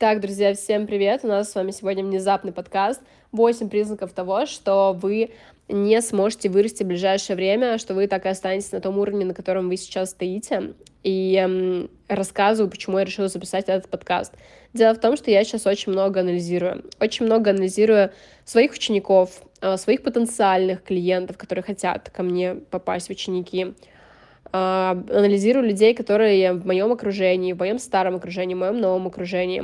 Так, друзья, всем привет! У нас с вами сегодня внезапный подкаст. 8 признаков того, что вы не сможете вырасти в ближайшее время, что вы так и останетесь на том уровне, на котором вы сейчас стоите. И эм, рассказываю, почему я решила записать этот подкаст. Дело в том, что я сейчас очень много анализирую. Очень много анализирую своих учеников, э, своих потенциальных клиентов, которые хотят ко мне попасть в ученики, а, анализирую людей, которые в моем окружении, в моем старом окружении, в моем новом окружении,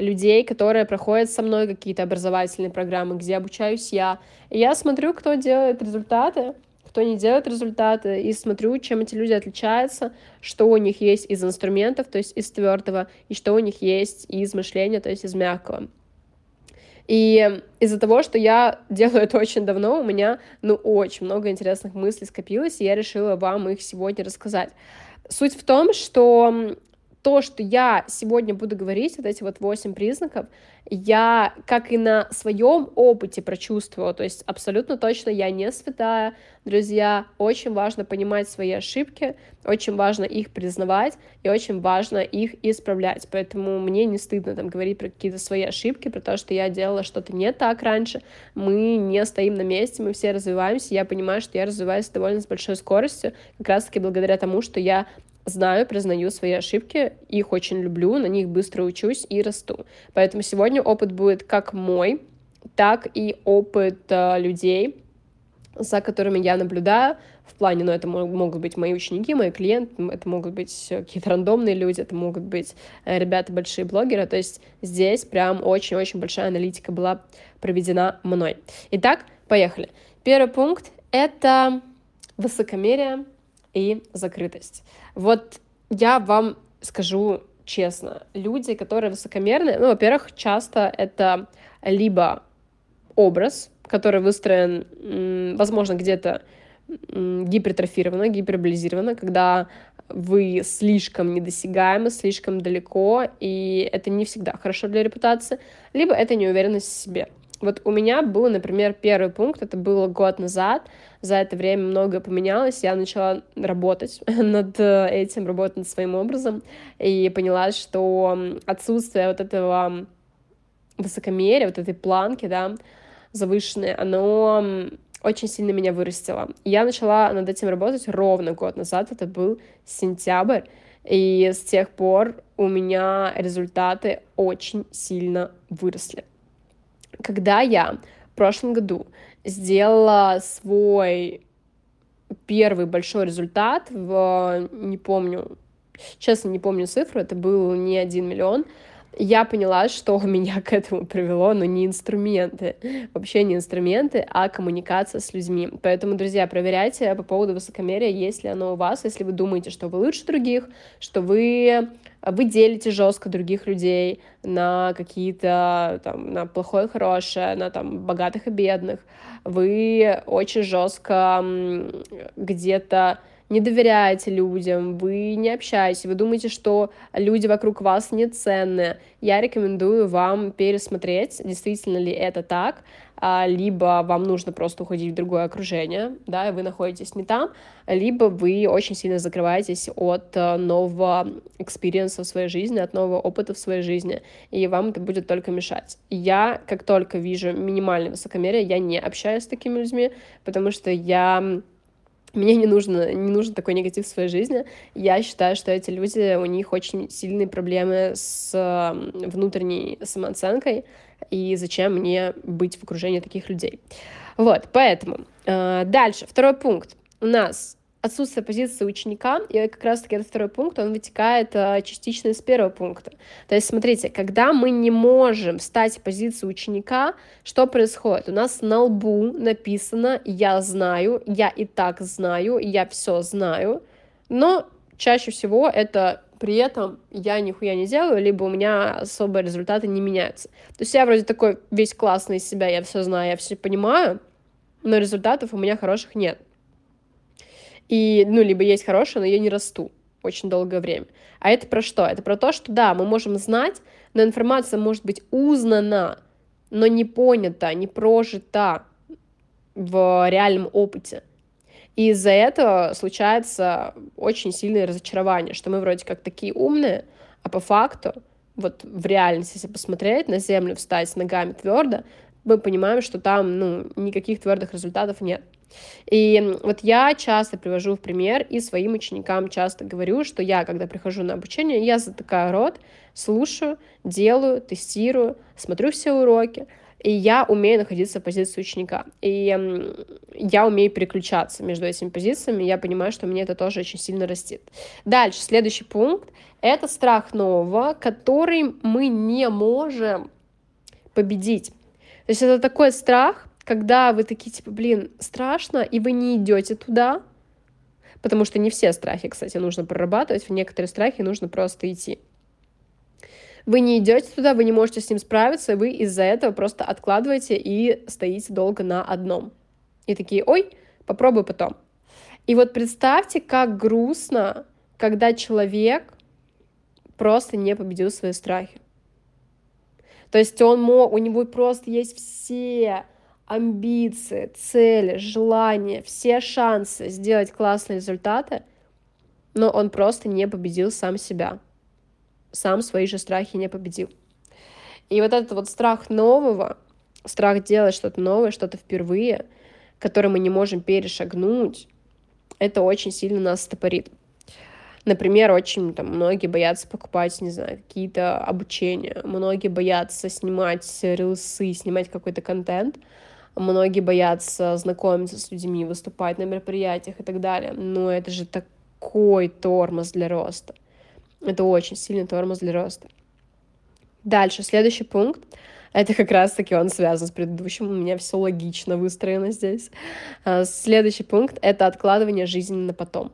людей, которые проходят со мной какие-то образовательные программы, где обучаюсь я. И я смотрю, кто делает результаты, кто не делает результаты, и смотрю, чем эти люди отличаются, что у них есть из инструментов, то есть из твердого, и что у них есть из мышления, то есть из мягкого. И из-за того, что я делаю это очень давно, у меня, ну, очень много интересных мыслей скопилось, и я решила вам их сегодня рассказать. Суть в том, что то, что я сегодня буду говорить, вот эти вот восемь признаков, я, как и на своем опыте прочувствовала, то есть абсолютно точно я не святая, друзья, очень важно понимать свои ошибки, очень важно их признавать и очень важно их исправлять, поэтому мне не стыдно там говорить про какие-то свои ошибки, про то, что я делала что-то не так раньше, мы не стоим на месте, мы все развиваемся, я понимаю, что я развиваюсь довольно с большой скоростью, как раз-таки благодаря тому, что я знаю, признаю свои ошибки, их очень люблю, на них быстро учусь и расту. Поэтому сегодня опыт будет как мой, так и опыт э, людей, за которыми я наблюдаю, в плане, ну, это могут быть мои ученики, мои клиенты, это могут быть какие-то рандомные люди, это могут быть э, ребята, большие блогеры, то есть здесь прям очень-очень большая аналитика была проведена мной. Итак, поехали. Первый пункт — это высокомерие и закрытость. Вот я вам скажу честно, люди, которые высокомерные, ну, во-первых, часто это либо образ, который выстроен, возможно, где-то гипертрофировано, гиперболизировано, когда вы слишком недосягаемы, слишком далеко, и это не всегда хорошо для репутации, либо это неуверенность в себе. Вот у меня был, например, первый пункт, это было год назад, за это время многое поменялось, я начала работать над этим, работать над своим образом, и поняла, что отсутствие вот этого высокомерия, вот этой планки, да, завышенной, оно очень сильно меня вырастило. Я начала над этим работать ровно год назад, это был сентябрь, и с тех пор у меня результаты очень сильно выросли когда я в прошлом году сделала свой первый большой результат в, не помню, честно, не помню цифру, это был не один миллион, я поняла, что меня к этому привело, но не инструменты, вообще не инструменты, а коммуникация с людьми. Поэтому, друзья, проверяйте по поводу высокомерия, есть ли оно у вас, если вы думаете, что вы лучше других, что вы вы делите жестко других людей на какие-то там на плохое хорошее, на там богатых и бедных. Вы очень жестко где-то не доверяете людям, вы не общаетесь, вы думаете, что люди вокруг вас не ценные, я рекомендую вам пересмотреть, действительно ли это так, а, либо вам нужно просто уходить в другое окружение, да, и вы находитесь не там, либо вы очень сильно закрываетесь от э, нового experience а в своей жизни, от нового опыта в своей жизни, и вам это будет только мешать. Я, как только вижу минимальное высокомерие, я не общаюсь с такими людьми, потому что я мне не нужно, не нужен такой негатив в своей жизни. Я считаю, что эти люди, у них очень сильные проблемы с внутренней самооценкой, и зачем мне быть в окружении таких людей. Вот, поэтому. Э, дальше, второй пункт. У нас отсутствие позиции ученика, и как раз-таки этот второй пункт, он вытекает а, частично из первого пункта. То есть, смотрите, когда мы не можем встать в позицию ученика, что происходит? У нас на лбу написано «я знаю», «я и так знаю», «я все знаю», но чаще всего это при этом я нихуя не делаю, либо у меня особо результаты не меняются. То есть я вроде такой весь классный из себя, я все знаю, я все понимаю, но результатов у меня хороших нет. И, ну, либо есть хорошее, но я не расту очень долгое время. А это про что? Это про то, что да, мы можем знать, но информация может быть узнана, но не понята, не прожита в реальном опыте. И из-за этого случается очень сильное разочарование, что мы вроде как такие умные, а по факту вот в реальности, если посмотреть, на землю встать ногами твердо, мы понимаем, что там, ну, никаких твердых результатов нет. И вот я часто привожу в пример и своим ученикам часто говорю, что я, когда прихожу на обучение, я затыкаю рот, слушаю, делаю, тестирую, смотрю все уроки, и я умею находиться в позиции ученика. И я умею переключаться между этими позициями. Я понимаю, что мне это тоже очень сильно растет. Дальше, следующий пункт. Это страх нового, который мы не можем победить. То есть это такой страх, когда вы такие, типа, блин, страшно, и вы не идете туда, потому что не все страхи, кстати, нужно прорабатывать, в некоторые страхи нужно просто идти. Вы не идете туда, вы не можете с ним справиться, вы из-за этого просто откладываете и стоите долго на одном. И такие, ой, попробую потом. И вот представьте, как грустно, когда человек просто не победил свои страхи. То есть он мог, у него просто есть все амбиции, цели, желания, все шансы сделать классные результаты, но он просто не победил сам себя. Сам свои же страхи не победил. И вот этот вот страх нового, страх делать что-то новое, что-то впервые, который мы не можем перешагнуть, это очень сильно нас стопорит. Например, очень там, многие боятся покупать, не знаю, какие-то обучения, многие боятся снимать рилсы, снимать какой-то контент, Многие боятся знакомиться с людьми, выступать на мероприятиях и так далее. Но это же такой тормоз для роста. Это очень сильный тормоз для роста. Дальше, следующий пункт. Это как раз-таки он связан с предыдущим. У меня все логично выстроено здесь. А, следующий пункт — это откладывание жизни на потом.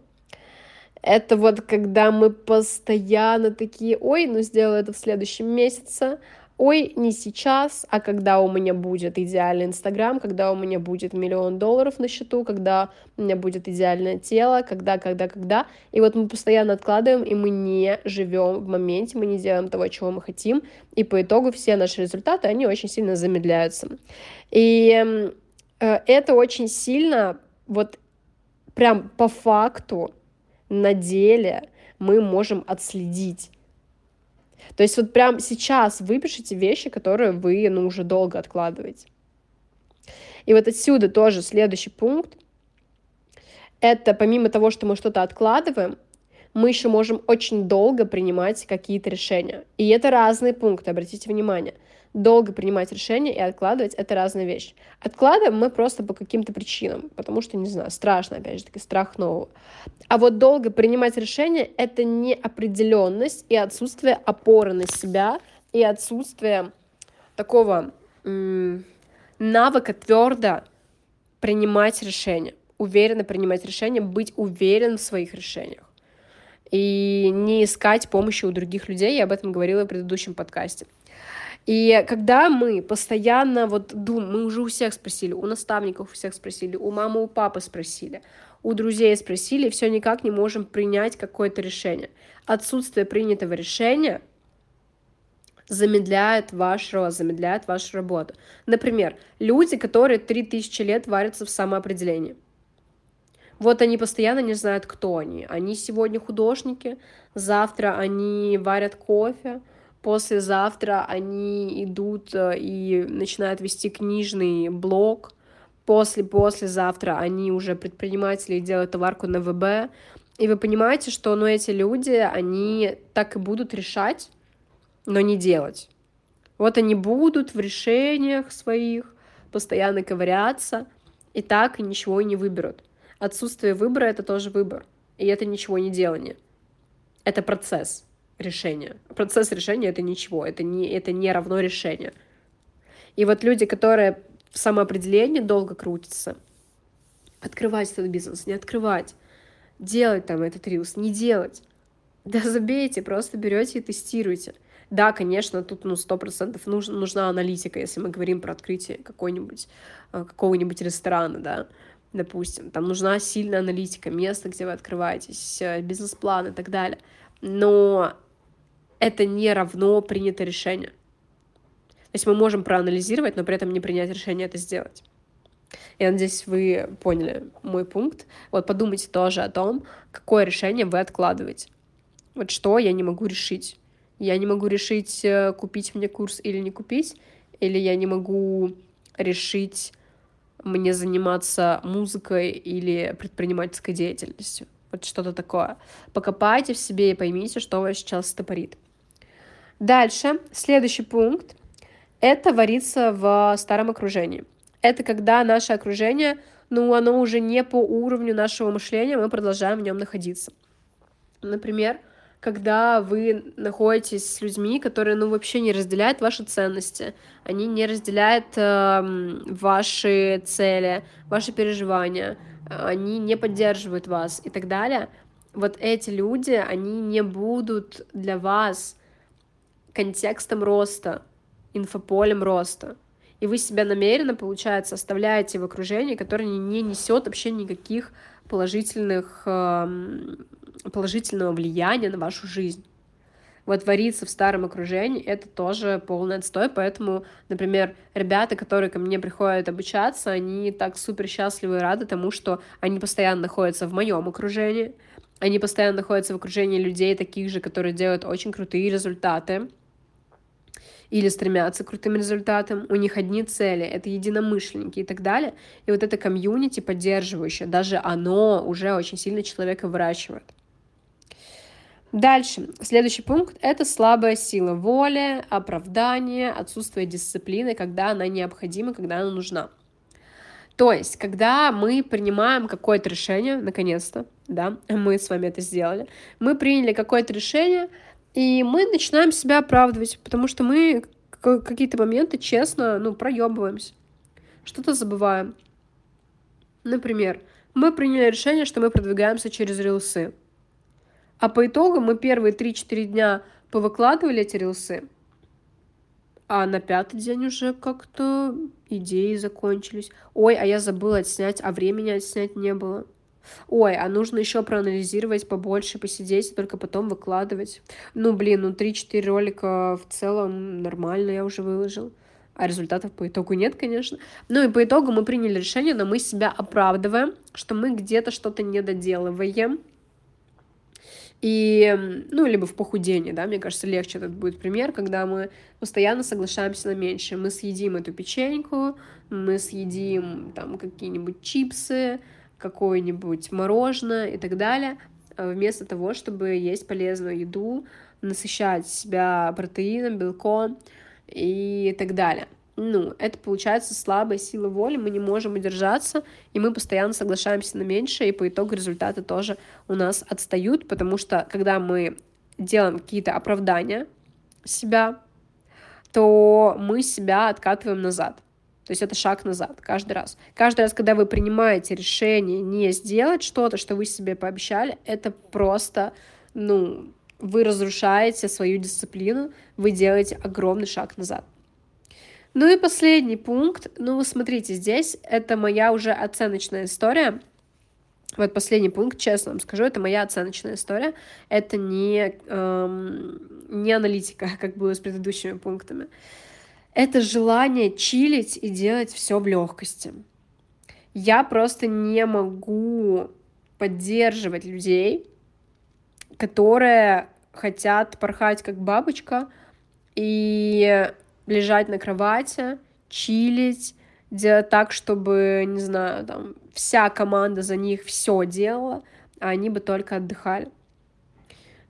Это вот когда мы постоянно такие, ой, ну сделаю это в следующем месяце, ой, не сейчас, а когда у меня будет идеальный Инстаграм, когда у меня будет миллион долларов на счету, когда у меня будет идеальное тело, когда, когда, когда. И вот мы постоянно откладываем, и мы не живем в моменте, мы не делаем того, чего мы хотим, и по итогу все наши результаты, они очень сильно замедляются. И э, это очень сильно, вот прям по факту, на деле мы можем отследить то есть вот прям сейчас выпишите вещи, которые вы, ну, уже долго откладываете. И вот отсюда тоже следующий пункт. Это помимо того, что мы что-то откладываем, мы еще можем очень долго принимать какие-то решения. И это разные пункты, обратите внимание долго принимать решения и откладывать — это разная вещь. Откладываем мы просто по каким-то причинам, потому что, не знаю, страшно, опять же таки, страх нового. А вот долго принимать решения — это неопределенность и отсутствие опоры на себя, и отсутствие такого навыка твердо принимать решения, уверенно принимать решения, быть уверен в своих решениях и не искать помощи у других людей. Я об этом говорила в предыдущем подкасте. И когда мы постоянно вот думаем, мы уже у всех спросили, у наставников у всех спросили, у мамы, у папы спросили, у друзей спросили, все никак не можем принять какое-то решение. Отсутствие принятого решения замедляет ваш рост, замедляет вашу работу. Например, люди, которые 3000 лет варятся в самоопределении. Вот они постоянно не знают, кто они. Они сегодня художники, завтра они варят кофе, послезавтра они идут э, и начинают вести книжный блог, после-послезавтра они уже предприниматели и делают товарку на ВБ, и вы понимаете, что ну, эти люди, они так и будут решать, но не делать. Вот они будут в решениях своих постоянно ковыряться, и так ничего и не выберут. Отсутствие выбора — это тоже выбор, и это ничего не делание. Это процесс решение. Процесс решения — это ничего, это не, это не равно решение. И вот люди, которые в самоопределении долго крутятся, открывать этот бизнес, не открывать, делать там этот рилс, не делать. Да забейте, просто берете и тестируете. Да, конечно, тут ну сто процентов нужна, нужна аналитика, если мы говорим про открытие какой-нибудь э, какого-нибудь ресторана, да, допустим, там нужна сильная аналитика, место, где вы открываетесь, э, бизнес-план и так далее. Но это не равно принято решение. То есть мы можем проанализировать, но при этом не принять решение это сделать. Я надеюсь, вы поняли мой пункт. Вот подумайте тоже о том, какое решение вы откладываете. Вот что я не могу решить. Я не могу решить, э, купить мне курс или не купить, или я не могу решить, мне заниматься музыкой или предпринимательской деятельностью. Вот что-то такое. Покопайте в себе и поймите, что вас сейчас стопорит. Дальше, следующий пункт. Это варится в старом окружении. Это когда наше окружение, ну, оно уже не по уровню нашего мышления, мы продолжаем в нем находиться. Например, когда вы находитесь с людьми, которые, ну, вообще не разделяют ваши ценности, они не разделяют э, ваши цели, ваши переживания, они не поддерживают вас и так далее. Вот эти люди, они не будут для вас контекстом роста, инфополем роста. И вы себя намеренно, получается, оставляете в окружении, которое не несет вообще никаких положительных, эм, положительного влияния на вашу жизнь. Вот вариться в старом окружении — это тоже полный отстой, поэтому, например, ребята, которые ко мне приходят обучаться, они так супер счастливы и рады тому, что они постоянно находятся в моем окружении, они постоянно находятся в окружении людей таких же, которые делают очень крутые результаты, или стремятся к крутым результатам, у них одни цели, это единомышленники и так далее. И вот это комьюнити поддерживающее, даже оно уже очень сильно человека выращивает. Дальше, следующий пункт — это слабая сила воли, оправдание, отсутствие дисциплины, когда она необходима, когда она нужна. То есть, когда мы принимаем какое-то решение, наконец-то, да, мы с вами это сделали, мы приняли какое-то решение, и мы начинаем себя оправдывать, потому что мы какие-то моменты честно, ну, проебываемся. Что-то забываем. Например, мы приняли решение, что мы продвигаемся через рилсы. А по итогу мы первые 3-4 дня повыкладывали эти рилсы, а на пятый день уже как-то идеи закончились. Ой, а я забыла отснять, а времени отснять не было. Ой, а нужно еще проанализировать побольше, посидеть, и только потом выкладывать. Ну, блин, ну 3-4 ролика в целом нормально я уже выложил. А результатов по итогу нет, конечно. Ну и по итогу мы приняли решение, но мы себя оправдываем, что мы где-то что-то не доделываем. И, ну, либо в похудении, да, мне кажется, легче этот будет пример, когда мы постоянно соглашаемся на меньше. Мы съедим эту печеньку, мы съедим там какие-нибудь чипсы, какое-нибудь мороженое и так далее, а вместо того, чтобы есть полезную еду, насыщать себя протеином, белком и так далее. Ну, это получается слабая сила воли, мы не можем удержаться, и мы постоянно соглашаемся на меньше, и по итогу результаты тоже у нас отстают, потому что когда мы делаем какие-то оправдания себя, то мы себя откатываем назад. То есть это шаг назад каждый раз. Каждый раз, когда вы принимаете решение не сделать что-то, что вы себе пообещали, это просто, ну, вы разрушаете свою дисциплину, вы делаете огромный шаг назад. Ну и последний пункт. Ну, смотрите, здесь это моя уже оценочная история. Вот последний пункт, честно вам скажу, это моя оценочная история. Это не, эм, не аналитика, как было с предыдущими пунктами это желание чилить и делать все в легкости. Я просто не могу поддерживать людей, которые хотят порхать как бабочка и лежать на кровати, чилить, делать так, чтобы, не знаю, там, вся команда за них все делала, а они бы только отдыхали.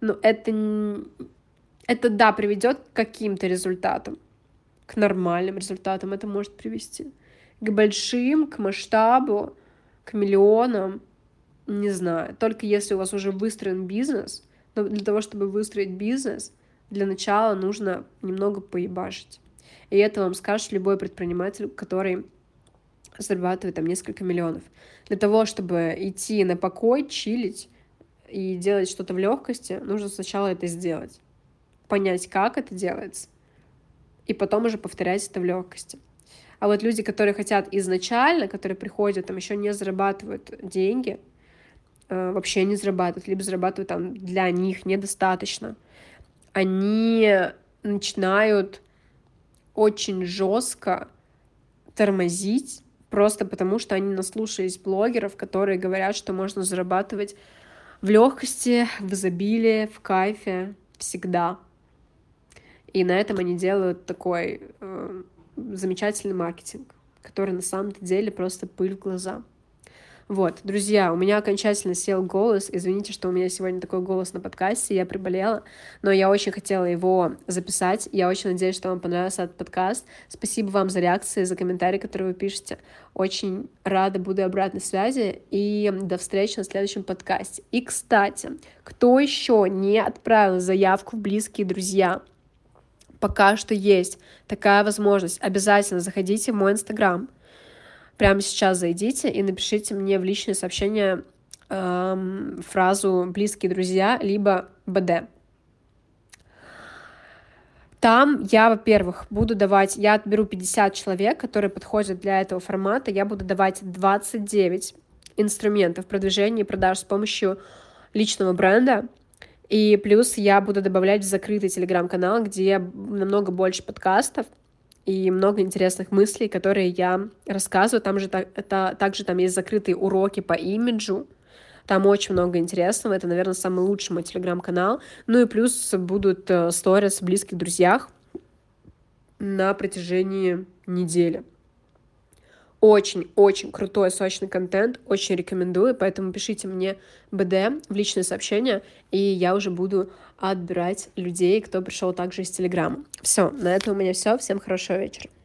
Ну, это, это да, приведет к каким-то результатам к нормальным результатам это может привести. К большим, к масштабу, к миллионам, не знаю. Только если у вас уже выстроен бизнес, но для того, чтобы выстроить бизнес, для начала нужно немного поебашить. И это вам скажет любой предприниматель, который зарабатывает там несколько миллионов. Для того, чтобы идти на покой, чилить и делать что-то в легкости, нужно сначала это сделать. Понять, как это делается, и потом уже повторять это в легкости. А вот люди, которые хотят изначально, которые приходят, там еще не зарабатывают деньги, э, вообще не зарабатывают, либо зарабатывают там для них недостаточно, они начинают очень жестко тормозить, просто потому что они наслушались блогеров, которые говорят, что можно зарабатывать в легкости, в изобилии, в кайфе всегда. И на этом они делают такой э, замечательный маркетинг, который на самом деле просто пыль в глаза. Вот, друзья, у меня окончательно сел голос. Извините, что у меня сегодня такой голос на подкасте, я приболела, но я очень хотела его записать. Я очень надеюсь, что вам понравился этот подкаст. Спасибо вам за реакции, за комментарии, которые вы пишете. Очень рада буду обратной связи и до встречи на следующем подкасте. И, кстати, кто еще не отправил заявку в близкие друзья, пока что есть такая возможность. Обязательно заходите в мой инстаграм, Прямо сейчас зайдите и напишите мне в личные сообщения эм, фразу «близкие друзья» либо «БД». Там я, во-первых, буду давать, я отберу 50 человек, которые подходят для этого формата, я буду давать 29 инструментов продвижения и продаж с помощью личного бренда, и плюс я буду добавлять в закрытый телеграм-канал, где намного больше подкастов, и много интересных мыслей, которые я рассказываю. Там же это, также там есть закрытые уроки по имиджу. Там очень много интересного. Это, наверное, самый лучший мой телеграм-канал. Ну и плюс будут э, сторис в близких друзьях на протяжении недели. Очень-очень крутой, сочный контент, очень рекомендую, поэтому пишите мне БД в личные сообщения, и я уже буду отбирать людей, кто пришел также из Телеграма. Все, на этом у меня все. Всем хорошего вечера.